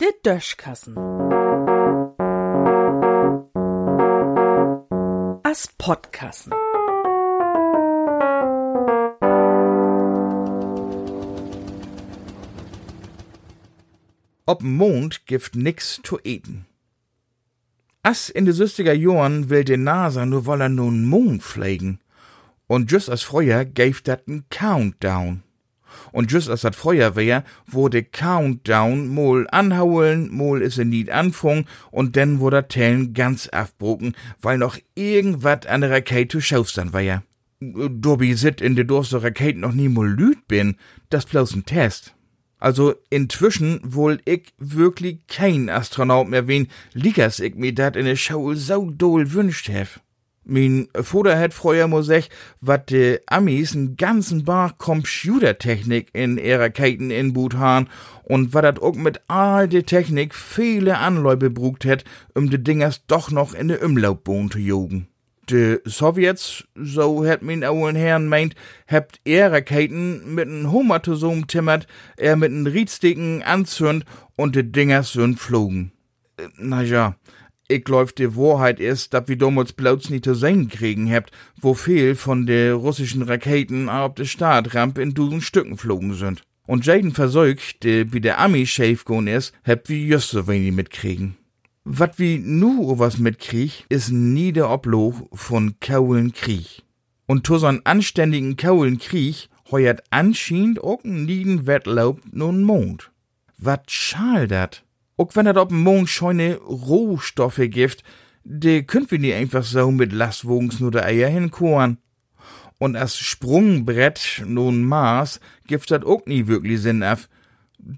Der Döschkassen. As Podkassen. Ob Mond gift nix zu eten. As in de 60er Jahren will de NASA nur woller nun Mond pflegen. Und just als Freuer gäf dat n Countdown. Und just als dat Feuer wär, wurde Countdown mol anhauen, mol is er niet anfang und dann wurde Tellen ganz afbroken, weil noch irgendwat an der Rakete schaufstand wär. Dobby sit in de durste Rakete noch nie mol lüd bin, das bloß n Test. Also inzwischen wohl ich wirklich kein Astronaut mehr wen, liegers ich mir dat in der Schau so doll wünscht hef. Min Vater het früher mo sech, wat de Amis n ganzen Bar Computertechnik in ihrer Keiten in Boot han und wat dat auch mit all de Technik viele Anläufe brugt het, um de Dingers doch noch in de Umlaufbahn zu jogen de Sowjets, so het min ouwen Herrn meint, hebt er Raketen mit n Homatosom timmert, er mit n Riedsticken anzünd und de Dingers sind flogen. Äh, na ja, ich glaub, die Wahrheit ist, dass wir damals bloß nicht zu sehen kriegen habt, wo viel von de russischen Raketen auf de Startrampe in dusen Stücken flogen sind. Und jeden Versuch, der wie der Ami schäf ist, habt wir just so wenig mitkriegen. Wat wie nu was mitkrieg, is nie der Obloch von Kaulen Krieg. Und to so'n anständigen Kaulen Krieg heuert anscheinend auch nieden Wettlaub nun Mond. Wat schal dat? Auch wenn dat op Mond scheune Rohstoffe gift, de könnt wir nie einfach so mit Lastwogens nur der Eier hinkoren. Und as Sprungbrett nun Mars gift dat auch nie wirklich Sinn af.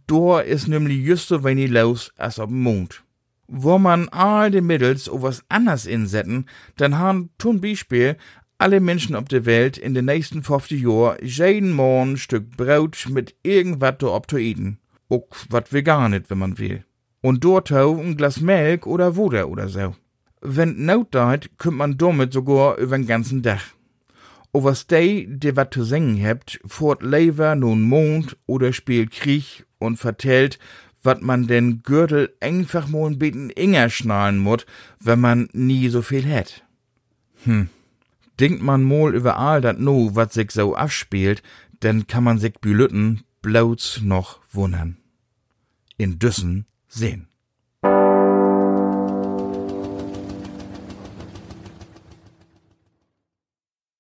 Dor is nämlich just so wenig los as op Mond wo man all de Mittels o was anders insetten, dann haben zum Beispiel alle Menschen auf der Welt in den nächsten 50 Jahren jeden Morgen Stück Brot mit irgendwas da ob zu eten. Auch wat vegan wenn man will. Und dort ein Glas Milch oder Wuder oder so. Wenn Not deit, könnt man damit sogar über den ganzen Dach. O was dei, de wat zu singen habt, fort Lever nun Mond oder spielt Krieg und vertellt, wat man den Gürtel einfach mal ein bisschen enger schnallen mut, wenn man nie so viel hätt. Hm. Denkt man mal über all dat no, wat sich so abspielt, denn kann man sich Bülütten bloß noch wundern. In Düssen sehen.